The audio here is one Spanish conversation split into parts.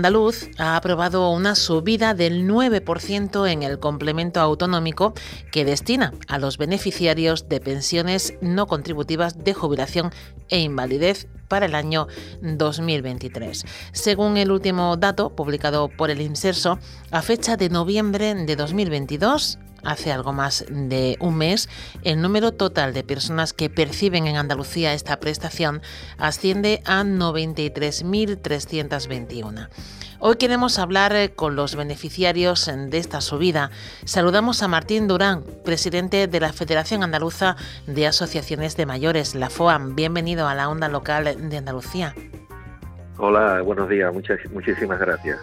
Andaluz ha aprobado una subida del 9% en el complemento autonómico que destina a los beneficiarios de pensiones no contributivas de jubilación e invalidez para el año 2023. Según el último dato publicado por el Inserso, a fecha de noviembre de 2022, hace algo más de un mes, el número total de personas que perciben en Andalucía esta prestación asciende a 93.321. Hoy queremos hablar eh, con los beneficiarios de esta subida. Saludamos a Martín Durán, presidente de la Federación Andaluza de Asociaciones de Mayores, la FOAM. Bienvenido a la onda local de Andalucía. Hola, buenos días, muchas, muchísimas gracias.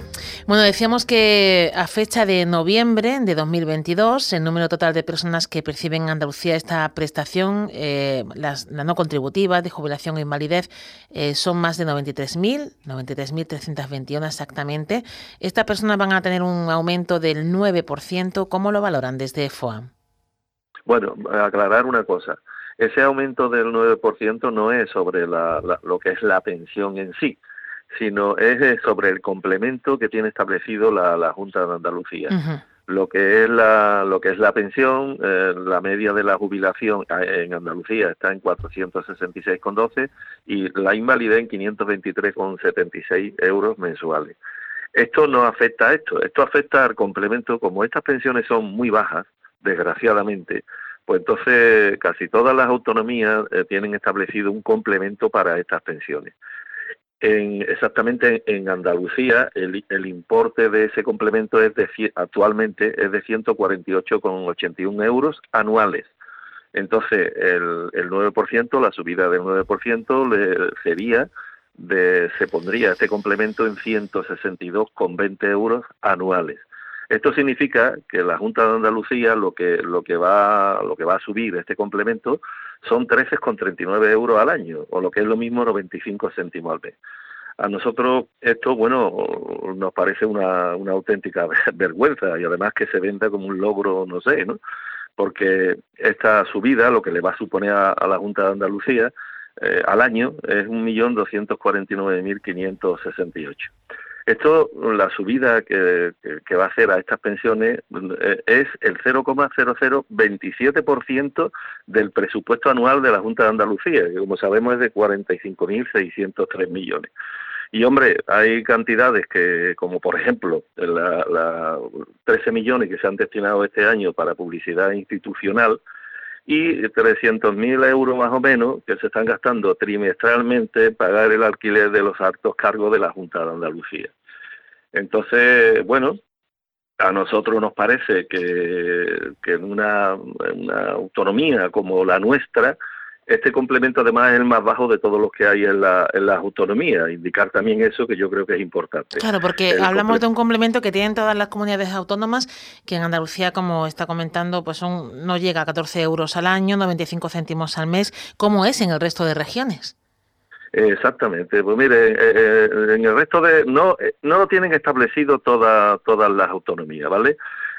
Bueno, decíamos que a fecha de noviembre de 2022, el número total de personas que perciben en Andalucía esta prestación, eh, las, la no contributiva de jubilación o invalidez, eh, son más de 93.000, 93.321 exactamente. Estas personas van a tener un aumento del 9%. ¿Cómo lo valoran desde FOAM? Bueno, aclarar una cosa. Ese aumento del 9% no es sobre lo que es la pensión en sí, sino es eh, sobre el complemento que tiene establecido la, Junta de Andalucía. Lo que es la lo que es la pensión, eh, la media de la jubilación eh, en Andalucía está en 466,12 y la invalidez en 523,76 euros mensuales. Esto no afecta a esto, esto afecta al complemento, como estas pensiones son muy bajas, desgraciadamente, pues entonces casi todas las autonomías tienen establecido un complemento para estas pensiones. En, exactamente en Andalucía el, el, importe de ese complemento es de, actualmente es de 148,81 euros anuales. Entonces el, el 9%, la subida del 9% le sería de, se pondría este complemento en 162,20 euros anuales. Esto significa que la Junta de Andalucía lo que lo que va lo que va a subir este complemento son 13,39 euros al año o lo que es lo mismo 95 céntimos al mes. A nosotros esto, bueno, nos parece una, una auténtica vergüenza y además que se venda como un logro, no sé, ¿no? Porque esta subida, lo que le va a suponer a, la Junta de Andalucía eh, al año, es 1.249.568. Esto, la subida que, va a hacer a estas pensiones eh, es el 0,0027% del presupuesto anual de la Junta de Andalucía, que como sabemos es de 45.603 millones. Y hombre, hay cantidades que, como por ejemplo, la, la 13 millones que se han destinado este año para publicidad institucional, y 300.000 euros más o menos que se están gastando trimestralmente en pagar el alquiler de los altos cargos de la Junta de Andalucía. Entonces, bueno, a nosotros nos parece que, en una autonomía como la nuestra, este complemento además es el más bajo de todos los que hay en, la, en las autonomías. Indicar también eso que yo creo que es importante. Claro, porque hablamos de un complemento que tienen todas las comunidades autónomas, que en Andalucía, como está comentando, pues son, no llega a 14 euros al año, 95 céntimos al mes. ¿Cómo es en el resto de regiones? Exactamente, pues mire, eh, eh, en el resto de no eh, no lo tienen establecido todas todas las autonomías, ¿vale?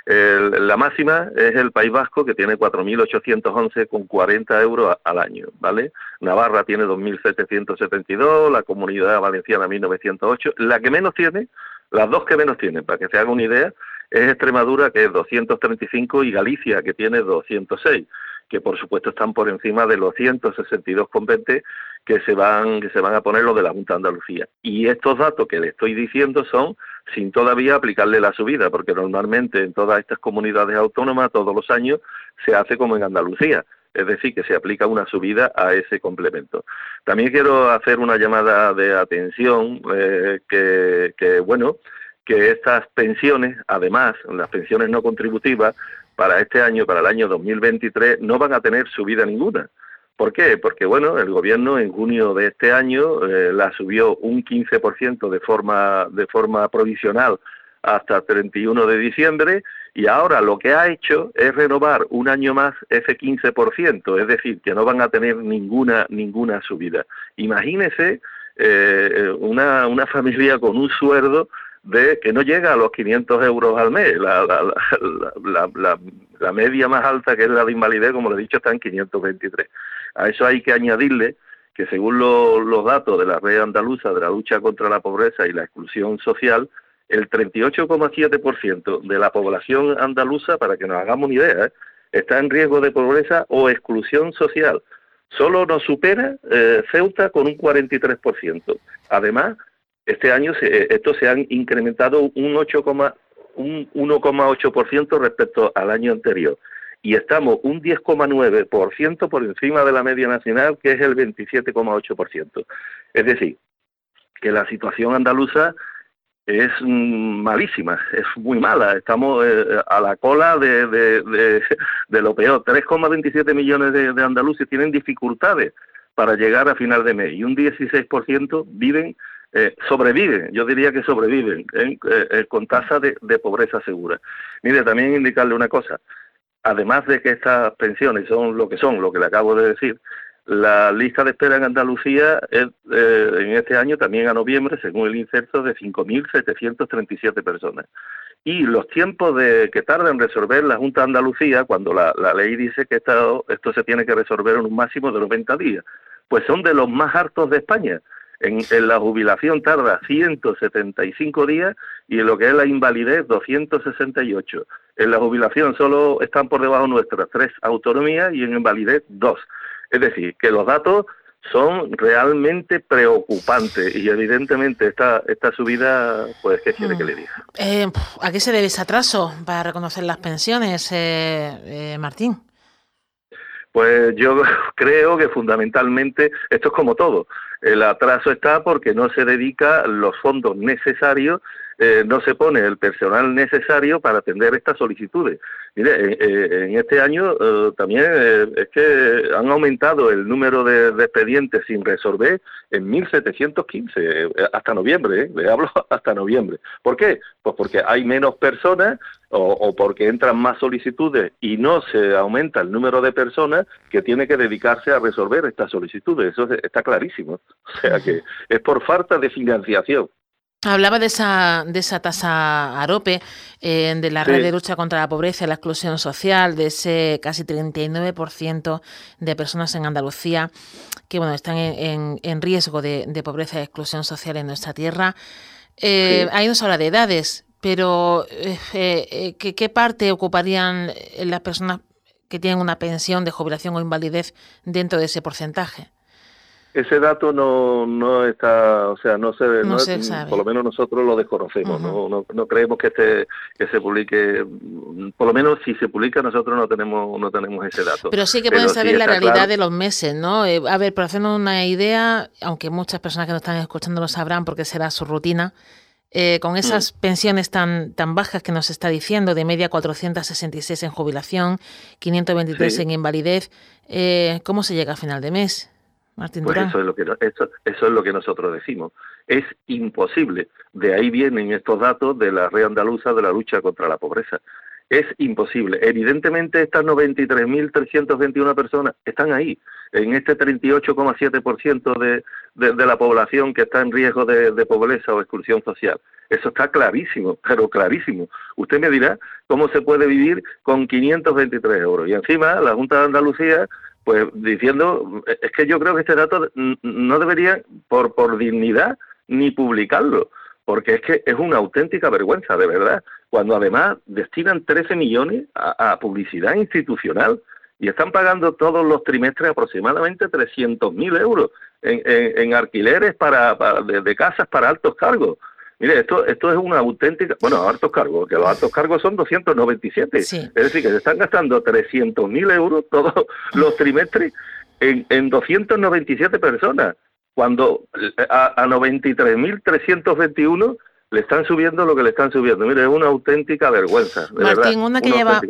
La máxima es el País Vasco, que tiene 4.811 con 40 euros al año, ¿vale? Navarra tiene 2.772, la Comunidad Valenciana 1.908. La que menos tiene, las dos que menos tienen, para que se haga una idea, es Extremadura, que es 235, y Galicia, que tiene 206 que por supuesto están por encima de los 162,20 que se van que se van a poner los de la Junta de Andalucía. Y estos datos que le estoy diciendo son sin todavía aplicarle la subida, porque normalmente en todas estas comunidades autónomas todos los años se hace como en Andalucía, es decir, que se aplica una subida a ese complemento. También quiero hacer una llamada de atención eh, que, que, bueno, que estas pensiones, además, las pensiones no contributivas, para este año, para el año 2023, no van a tener subida ninguna. ¿Por qué? Porque, bueno, el gobierno en junio de este año eh, la subió un 15% de forma, de forma provisional hasta el 31 de diciembre y ahora lo que ha hecho es renovar un año más ese 15%, es decir, que no van a tener ninguna ninguna subida. Imagínese eh, una, una familia con un sueldo de que no llega a los 500 euros al mes. La, la, la, la, media más alta, que es la de invalidez, como le he dicho, está en 523. A eso hay que añadirle que según los datos de la red andaluza de la lucha contra la pobreza y la exclusión social, el 38,7% de la población andaluza, para que nos hagamos una idea, ¿eh? está en riesgo de pobreza o exclusión social. Solo nos supera eh, Ceuta con un 43%. Además, este año se, estos se han incrementado un 1,8% respecto al año anterior y estamos un 10,9% por encima de la media nacional, que es el 27,8%. Es decir, que la situación andaluza es mm, malísima, es muy mala. Estamos eh, a la cola de, de, lo peor. 3,27 millones de, andaluces tienen dificultades para llegar a final de mes y un 16% viven, eh, sobreviven, yo diría que sobreviven eh, con tasa de, pobreza segura. Mire, también indicarle una cosa, además de que estas pensiones son lo que son, lo que le acabo de decir, la lista de espera en Andalucía es, eh, en este año, también a noviembre, según el inserto, de 5.737 personas. Y los tiempos de que tarda en resolver la Junta de Andalucía, cuando la, ley dice que esto, esto se tiene que resolver en un máximo de 90 días, pues son de los más hartos de España. En, la jubilación tarda 175 días y en lo que es la invalidez 268. En la jubilación solo están por debajo nuestras tres autonomías y en invalidez dos. Es decir, que los datos son realmente preocupantes y evidentemente esta, esta subida, pues, ¿qué quiere que le diga? Eh, ¿A qué se debe ese atraso para reconocer las pensiones, eh, eh, Martín? Pues yo creo que fundamentalmente esto es como todo. El atraso está porque no se dedica los fondos necesarios eh, no se pone el personal necesario para atender estas solicitudes. Mire, en este año eh, también eh, es que han aumentado el número de, expedientes sin resolver en 1.715 hasta noviembre, le hablo hasta noviembre. ¿Por qué? Pues porque hay menos personas o, porque entran más solicitudes y no se aumenta el número de personas que tiene que dedicarse a resolver estas solicitudes. Eso está clarísimo. O sea que es por falta de financiación. Hablaba de esa, de esa tasa AROPE, eh, de la red de lucha contra la pobreza y la exclusión social, de ese casi 39% de personas en Andalucía que bueno están en, en, riesgo de, pobreza y exclusión social en nuestra tierra. Eh, ahí nos habla de edades, pero eh, ¿qué, ¿qué, parte ocuparían las personas que tienen una pensión de jubilación o invalidez dentro de ese porcentaje? Ese dato no, no está, o sea, no se, por lo menos nosotros lo desconocemos, no, no, creemos que este, que se publique, por lo menos si se publica nosotros no tenemos, no tenemos ese dato. Pero sí que pueden saber la realidad de los meses, ¿no? Eh, a ver, por hacernos una idea, aunque muchas personas que nos están escuchando lo sabrán porque será su rutina, eh, con esas mm. pensiones tan, tan bajas que nos está diciendo, de media 466 en jubilación, 523 en invalidez, eh, ¿cómo se llega a final de mes? Pues eso es lo que eso, eso es lo que nosotros decimos. Es imposible. De ahí vienen estos datos de la red andaluza de la lucha contra la pobreza. Es imposible. Evidentemente estas 93.321 personas están ahí, en este 38,7% de, de, de la población que está en riesgo de, de pobreza o exclusión social. Eso está clarísimo, pero clarísimo. Usted me dirá cómo se puede vivir con 523 euros. Y encima la Junta de Andalucía pues diciendo, es que yo creo que este dato no debería, por, por dignidad, ni publicarlo, porque es que es una auténtica vergüenza, de verdad, cuando además destinan 13 millones a, publicidad institucional y están pagando todos los trimestres aproximadamente 300.000 euros en, en, alquileres para, de casas para altos cargos. Mire, esto, esto es una auténtica, bueno, altos cargos, que los altos cargos son 297. Es decir, que se están gastando 300.000 euros todos los trimestres en, en 297 personas, cuando a, a 93.321 le están subiendo lo que le están subiendo. Mire, es una auténtica vergüenza. Martín, una, que lleva,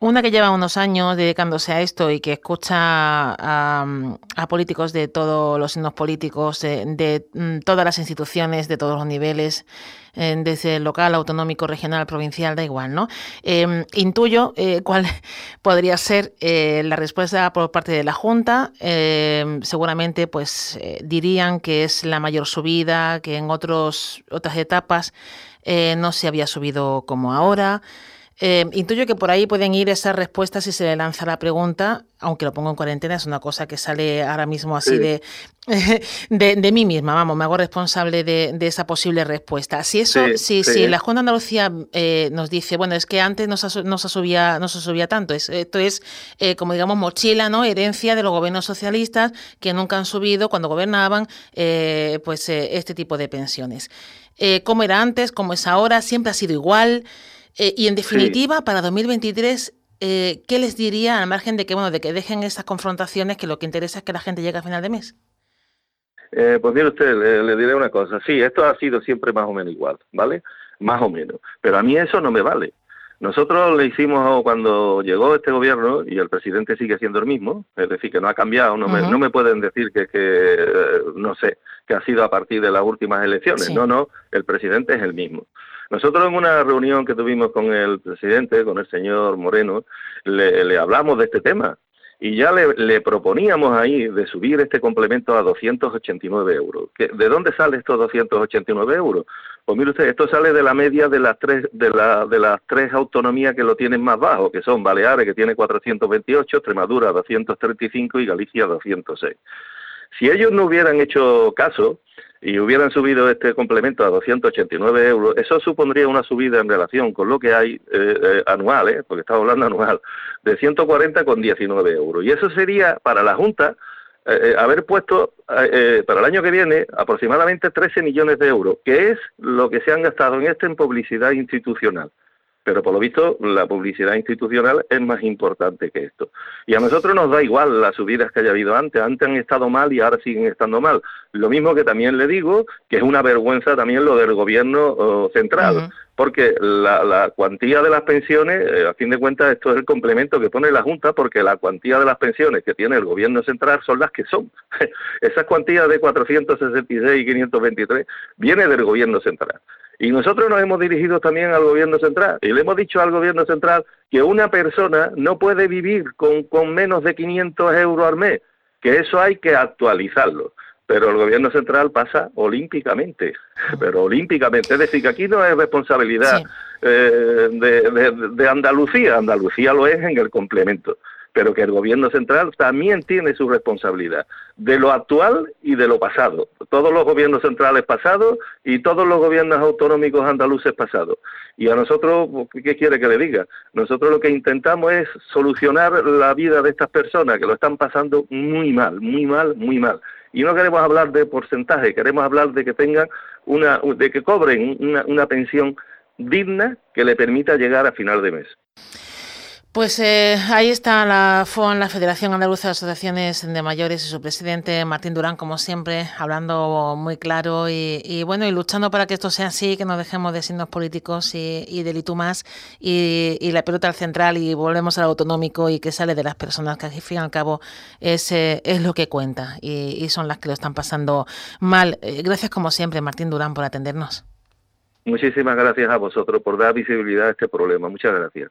una que lleva unos años dedicándose a esto y que escucha a, políticos de todos los signos políticos, de, mm, todas las instituciones, de todos los niveles, desde local, autonómico, regional, provincial, da igual, ¿no? Em, intuyo cuál podría ser la respuesta por parte de la Junta. Em, seguramente, pues, dirían que es la mayor subida, que en otros, otras etapas no se había subido como ahora. Eh, intuyo que por ahí pueden ir esas respuestas si se le lanza la pregunta, aunque lo pongo en cuarentena, es una cosa que sale ahora mismo así de, de, mí misma, vamos, me hago responsable de, esa posible respuesta. Si eso, si, si la Junta de Andalucía eh, nos dice, bueno, es que antes no se, no se subía, no se subía tanto, esto es eh, como digamos mochila, ¿no? Herencia de los gobiernos socialistas que nunca han subido cuando gobernaban, pues este tipo de pensiones. ¿Cómo era antes? ¿Cómo es ahora? ¿Siempre ha sido igual? Eh, y en definitiva, para 2023, eh, ¿qué les diría al margen de que, bueno, de que dejen esas confrontaciones, que lo que interesa es que la gente llegue a final de mes? Eh, pues mire usted, le, diré una cosa. Sí, esto ha sido siempre más o menos igual, ¿vale? Más o menos. Pero a mí eso no me vale. Nosotros le hicimos cuando llegó este gobierno y el presidente sigue siendo el mismo, es decir, que no ha cambiado, no, me, no me pueden decir que, que, no sé, que ha sido a partir de las últimas elecciones. No, no, el presidente es el mismo. Nosotros en una reunión que tuvimos con el presidente, con el señor Moreno, le, hablamos de este tema y ya le, proponíamos ahí de subir este complemento a 289 euros. ¿De dónde sale estos 289 euros? Pues mire usted, esto sale de la media de las tres de, la, de las tres autonomías que lo tienen más bajo, que son Baleares, que tiene 428, Extremadura 235 y Galicia 206. Si ellos no hubieran hecho caso, y hubieran subido este complemento a 289 euros, eso supondría una subida en relación con lo que hay eh, eh, anual, eh, porque estamos hablando anual, de 140 con 19 euros. Y eso sería para la Junta haber puesto para el año que viene aproximadamente 13 millones de euros, que es lo que se han gastado en este en publicidad institucional pero por lo visto la publicidad institucional es más importante que esto. Y a nosotros nos da igual las subidas que haya habido antes, antes han estado mal y ahora siguen estando mal. Lo mismo que también le digo que es una vergüenza también lo del gobierno oh, central, porque la, cuantía de las pensiones, eh, a fin de cuentas esto es el complemento que pone la Junta, porque la cuantía de las pensiones que tiene el gobierno central son las que son. Esas cuantías de 466 y 523 viene del gobierno central. Y nosotros nos hemos dirigido también al gobierno central y le hemos dicho al gobierno central que una persona no puede vivir con, con menos de 500 euros al mes, que eso hay que actualizarlo. Pero el gobierno central pasa olímpicamente, pero olímpicamente. Es decir, que aquí no es responsabilidad eh, de Andalucía, Andalucía lo es en el complemento pero que el gobierno central también tiene su responsabilidad de lo actual y de lo pasado. Todos los gobiernos centrales pasados y todos los gobiernos autonómicos andaluces pasados. Y a nosotros, ¿qué quiere que le diga? Nosotros lo que intentamos es solucionar la vida de estas personas que lo están pasando muy mal, muy mal, muy mal. Y no queremos hablar de porcentaje, queremos hablar de que tengan una, de que cobren una, una pensión digna que le permita llegar a final de mes. Pues eh, ahí está la FON, la Federación Andaluza de Asociaciones de Mayores y su presidente Martín Durán, como siempre, hablando muy claro y, bueno, y luchando para que esto sea así, que no dejemos de signos políticos y, y de más y, la pelota al central y volvemos al autonómico y que sale de las personas, que al fin y al cabo es, eh, es lo que cuenta y, son las que lo están pasando mal. Eh, gracias como siempre, Martín Durán, por atendernos. Muchísimas gracias a vosotros por dar visibilidad a este problema. Muchas gracias.